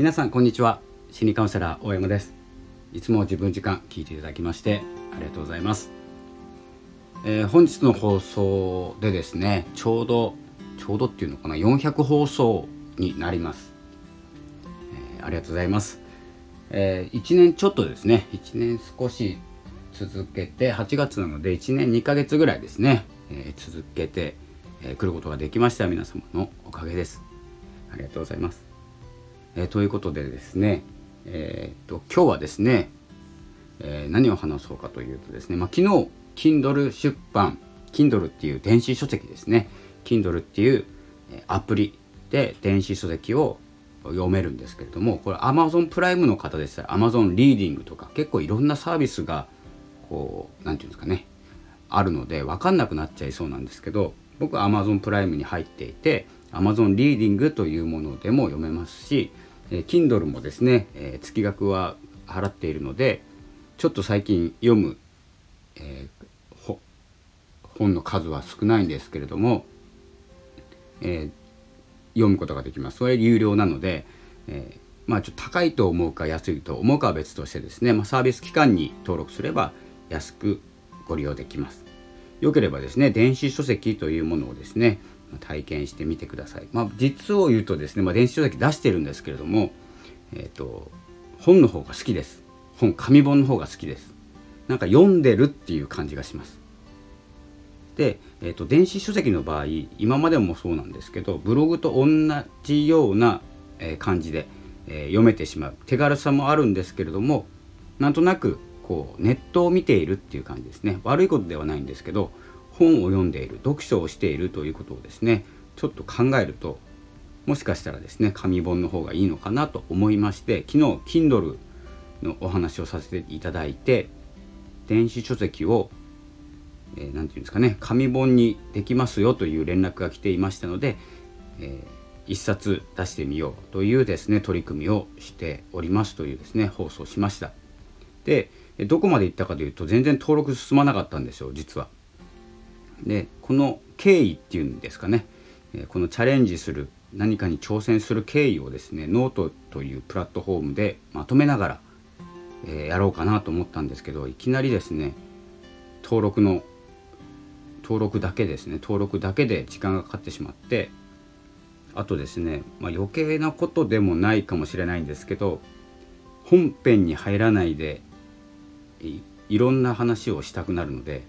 皆さんこんにちは。心理カウンセラー大山です。いつも自分時間聞いていただきましてありがとうございます、えー、本日の放送でですねちょうどちょうどっていうのかな400放送になります、えー、ありがとうございます、えー、1年ちょっとですね1年少し続けて8月なので1年2ヶ月ぐらいですね、えー、続けて、えー、ることができました皆様のおかげです。ありがとうございます、えー、ということでですねえー、っと今日はですね、えー、何を話そうかというとですね、まあ、昨日 Kindle 出版 Kindle っていう電子書籍ですね Kindle っていうアプリで電子書籍を読めるんですけれどもこれ Amazon プライムの方でしたら Amazon リーディングとか結構いろんなサービスがこう何て言うんですかねあるので分かんなくなっちゃいそうなんですけど僕は Amazon プライムに入っていて Amazon リーディングというものでも読めますし、え Kindle もですね、えー、月額は払っているのでちょっと最近読む、えー、本の数は少ないんですけれども、え、読むことができます。それ有料なので、えまあちょっと高いと思うか安いと思うかは別としてですね、まあ、サービス期間に登録すれば安くご利用できます。よければですね電子書籍というものをですね体験してみてください。まあ、実を言うとですね、まあ、電子書籍出してるんですけれども、えーと、本の方が好きです。本紙本の方が好きです。なんか読んでるっていう感じがします。で、えーと、電子書籍の場合今までもそうなんですけどブログと同じような、感じで、え、読めてしまう手軽さもあるんですけれどもなんとなくこうネットを見ているっていう感じですね悪いことではないんですけど本を読んでいる読書をしているということをですねちょっと考えるともしかしたらですね紙本の方がいいのかなと思いまして昨日 Kindle のお話をさせていただいて電子書籍を何、えー、て言うんですかね紙本にできますよという連絡が来ていましたので、えー、一冊出してみようというですね取り組みをしておりますというですね放送しました。でどこまで行ったかというと全然登録進まなかったんですよ実は。でこの経緯っていうんですかね。このチャレンジする何かに挑戦する経緯をですねノートというプラットフォームでまとめながら、え、やろうかなと思ったんですけどいきなりですね登録の登録だけですね登録だけで時間がかかってしまってあとですね、まあ、余計なことでもないかもしれないんですけど本編に入らないでいろんな話をしたくなるので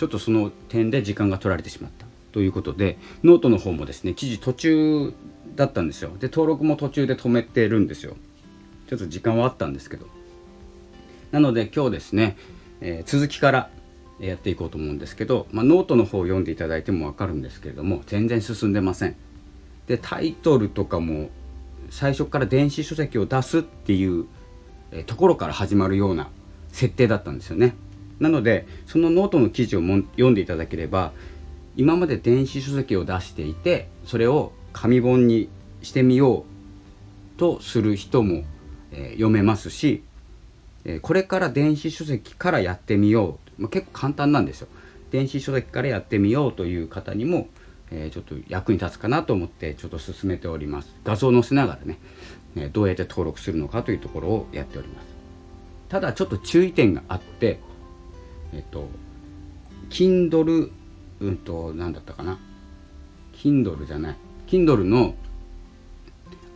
ちょっとその点で時間が取られてしまったということでノートの方もですね記事途中だったんですよ。で登録も途中で止めてるんですよ。ちょっと時間はあったんですけど。なので今日ですね、えー、続きからやっていこうと思うんですけど、まあ、ノートの方を読んでいただいても分かるんですけれども全然進んでません。でタイトルとかも最初から電子書籍を出すっていうところから始まるような設定だったんですよね。なのでそのノートの記事をも読んでいただければ今まで電子書籍を出していてそれを紙本にしてみようとする人も、えー、読めますし、えー、これから電子書籍からやってみよう、まあ、結構簡単なんですよ。電子書籍からやってみようという方にも、えー、ちょっと役に立つかなと思ってちょっと進めております。画像を載せながらね、えどうやって登録するのかというところをやっております。ただちょっと注意点があってえっと Kindle うんと何だったかな？Kindle じゃない。Kindle の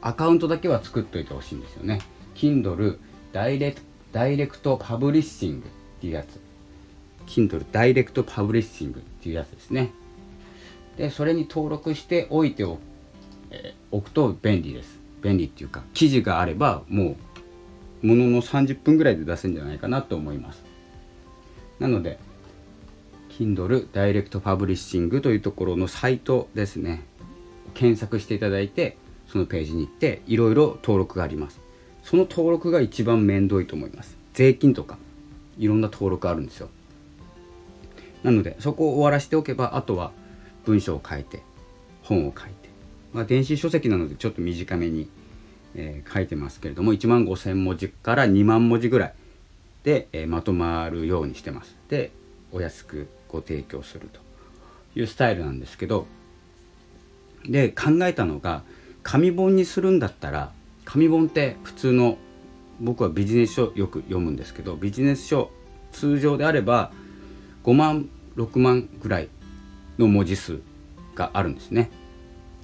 アカウントだけは作っといてほしいんですよね。Kindle ダイレクダイレクトパブリッシングっていうやつ。Kindle ダイレクトパブリッシングっていうやつですね。でそれに登録しておいてお,、えー、くと便利です。便利っていうか記事があればもうものの30分ぐらいで出せるんじゃないかなと思います。なので Kindle ダイレクトパブリッシングというところのサイトですね。検索していただいてそのページに行っていろいろ登録があります。その登録が一番面倒いと思います。税金とかいろんな登録あるんですよ。なのでそこを終わらせておけばあとは文章を書いて本を書いて、まあ、電子書籍なのでちょっと短めに、えー、書いてますけれども1万5,000文字から2万文字ぐらいで、え、まとまるようにしてます。でお安くご提供するというスタイルなんですけどで考えたのが紙本にするんだったら紙本って普通の僕はビジネス書よく読むんですけどビジネス書通常であれば5万6万ぐらいの文字数があるんですね。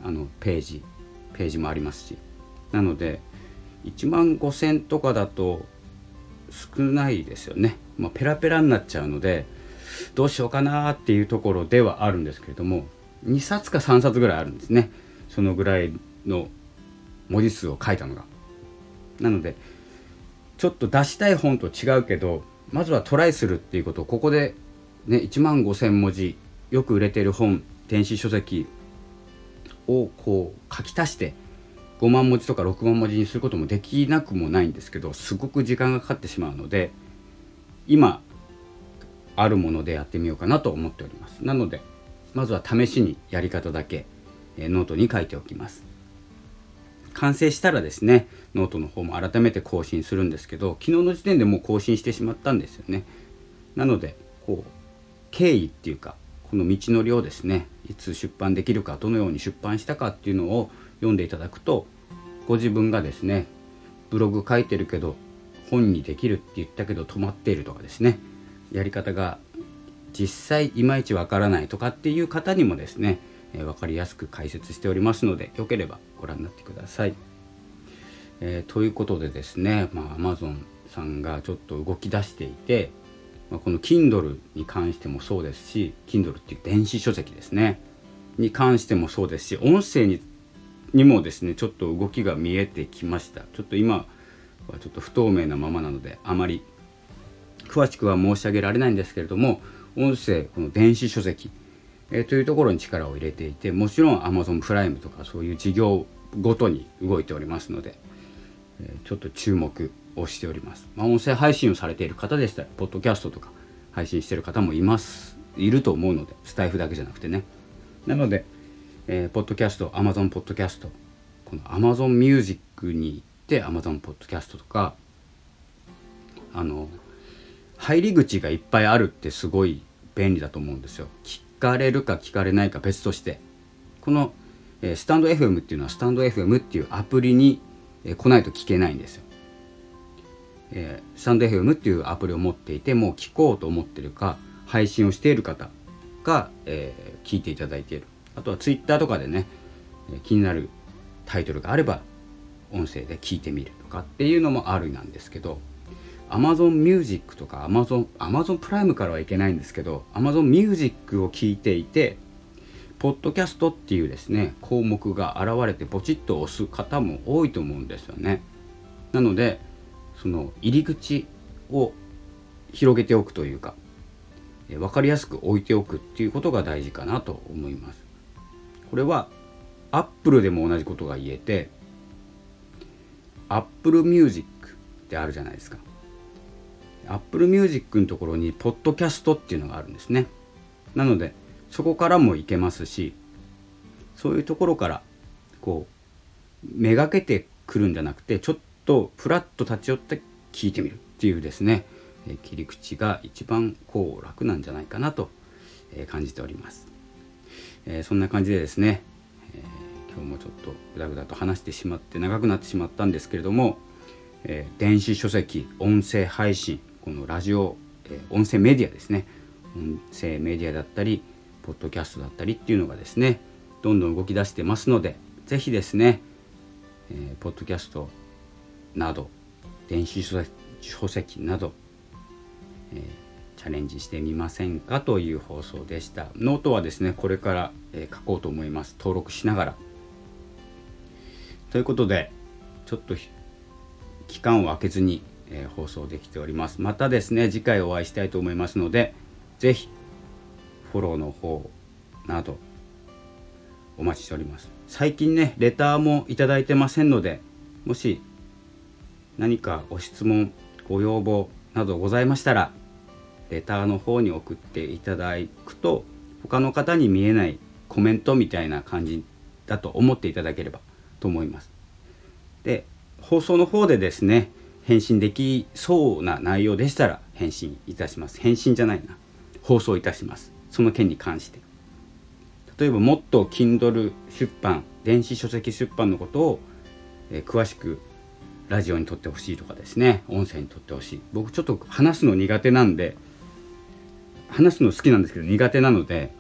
あのページページもありますし。なので1万5,000とかだと少ないですよね、まあ、ペラペラになっちゃうのでどうしようかなっていうところではあるんですけれども2冊か3冊ぐらいあるんですね。そのぐらいの文字数を書いたのが。なのでちょっと出したい本と違うけどまずはトライするっていうこと。をここでね1万5,000文字よく売れてる本電子書籍をこう書き足して5万文字とか6万文字にすることもできなくもないんですけどすごく時間がかかってしまうので今あるものでやってみようかなと思っております。なのでまずは試しにやり方だけ、えノートに書いておきます。完成したらですねノートの方も改めて更新するんですけど昨日の時点でもう更新してしまったんですよね。なのでこう経緯っていうかこの道のりをですねいつ出版できるかどのように出版したかっていうのを読んでいただくとご自分がですねブログ書いてるけど本にできるって言ったけど止まっているとかですねやり方が実際いまいちわからないとかっていう方にもですね、え、分かりやすく解説しておりますのでよければご覧になってください。えー、ということでですね、まあ、Amazon さんがちょっと動き出していて、まあ、この Kindle に関してもそうですし Kindle っていう電子書籍ですねに関してもそうですし音声ににもですねちょっと動きが見えてきました。ちょっと今はちょっと不透明なままなのであまり詳しくは申し上げられないんですけれども音声この電子書籍、え、というところに力を入れていてもちろん Amazon プライムとかそういう事業ごとに動いておりますので、えー、ちょっと注目をしております、まあ、音声配信をされている方でしたらポッドキャストとか配信してる方もいますいると思うのでスタイフだけじゃなくてね。なのでえー、ポッドキャスト Amazon ポッドキャストこの Amazon ミュージックに行って Amazon ポッドキャストとかあの入り口がいっぱいあるってすごい便利だと思うんですよ。聞かれるか聞かれないか別として。この、えー、スタンド FM っていうのはスタンド FM っていうアプリに、えー、来ないと聞けないんですよ、えー、スタンド FM っていうアプリを持っていてもう聞こうと思ってるか配信をしている方が、えー、聞いていただいている。あとはツイッターとかでね気になるタイトルがあれば音声で聞いてみるとかっていうのもあるなんですけど Amazon Music とか Amazon, Amazon プライムからはいけないんですけど Amazon Music を聞いていてポッドキャストっていうですね項目が現れてポチッと押す方も多いと思うんですよね。なのでその入り口を広げておくというか分かりやすく置いておくっていうことが大事かなと思います。これはアップルでも同じことが言えて Apple Music ってあるじゃないですか。Apple Music のところにポッドキャストっていうのがあるんですね。なのでそこからもいけますしそういうところからこうめがけてくるんじゃなくてちょっとフラッと立ち寄って聞いてみるっていうですね。切り口が一番こう楽なんじゃないかなと感じております。えー、そんな感じでですね、えー、今日もちょっとぐだぐだと話してしまって長くなってしまったんですけれども、えー、電子書籍音声配信このラジオ、え音声メディアですね。音声メディアだったりポッドキャストだったりっていうのがですねどんどん動き出してますので是非ですね、えポッドキャストなど電子書籍など、えーチャレンジしてみませんかという放送でした。ノートはですねこれから、え書こうと思います。登録しながら。ということでちょっと期間を空けずに、え放送できております。またですね次回お会いしたいと思いますので是非フォローの方などお待ちしております。最近ねレターもいただいてませんのでもし何かご質問ご要望などございましたらレターの方に送っていただくと他の方に見えないコメントみたいな感じだと思っていただければと思います。で放送の方でですね返信できそうな内容でしたら返信いたします。返信じゃないな。放送いたします。その件に関して。例えばもっと Kindle 出版電子書籍出版のことを、えー、詳しくラジオに撮ってほしいとかですね音声に撮ってほしい。僕ちょっと話すの苦手なんで話すの好きなんですけど苦手なので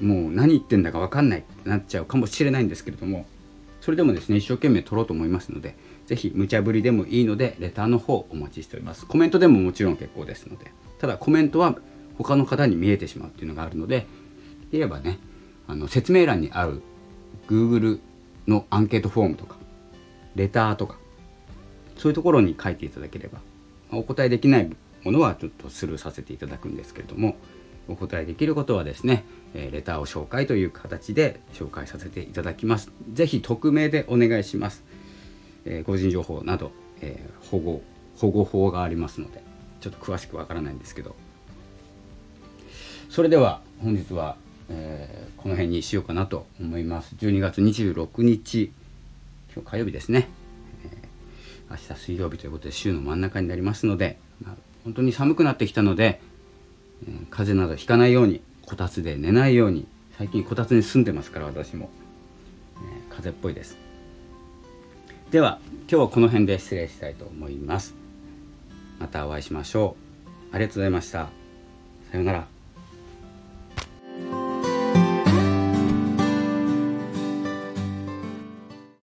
もう何言ってんだか分かんないってなっちゃうかもしれないんですけれどもそれでもですね一生懸命撮ろうと思いますので是非無茶ぶりでもいいのでレターの方お待ちしております。コメントでももちろん結構ですのでただコメントは他の方に見えてしまうっていうのがあるので言えばねあの説明欄にある Google のアンケートフォームとかレターとかそういうところに書いていただければお答えできないものはちょっとスルーさせていただくんですけれどもお答えできることはですね、えレターを紹介という形で紹介させていただきます。ぜひ匿名でお願いします。え個人情報など、え保護保護法がありますのでちょっと詳しくわからないんですけどそれでは本日は、えー、この辺にしようかなと思います12月26日今日火曜日ですね、えー、明日水曜日ということで週の真ん中になりますので、まあ、本当に寒くなってきたので、えー、風邪などひかないようにこたつで寝ないように最近こたつに住んでますから私も、え風邪っぽいです。では今日はこの辺で失礼したいと思います。またお会いしましょう。ありがとうございました。さようなら。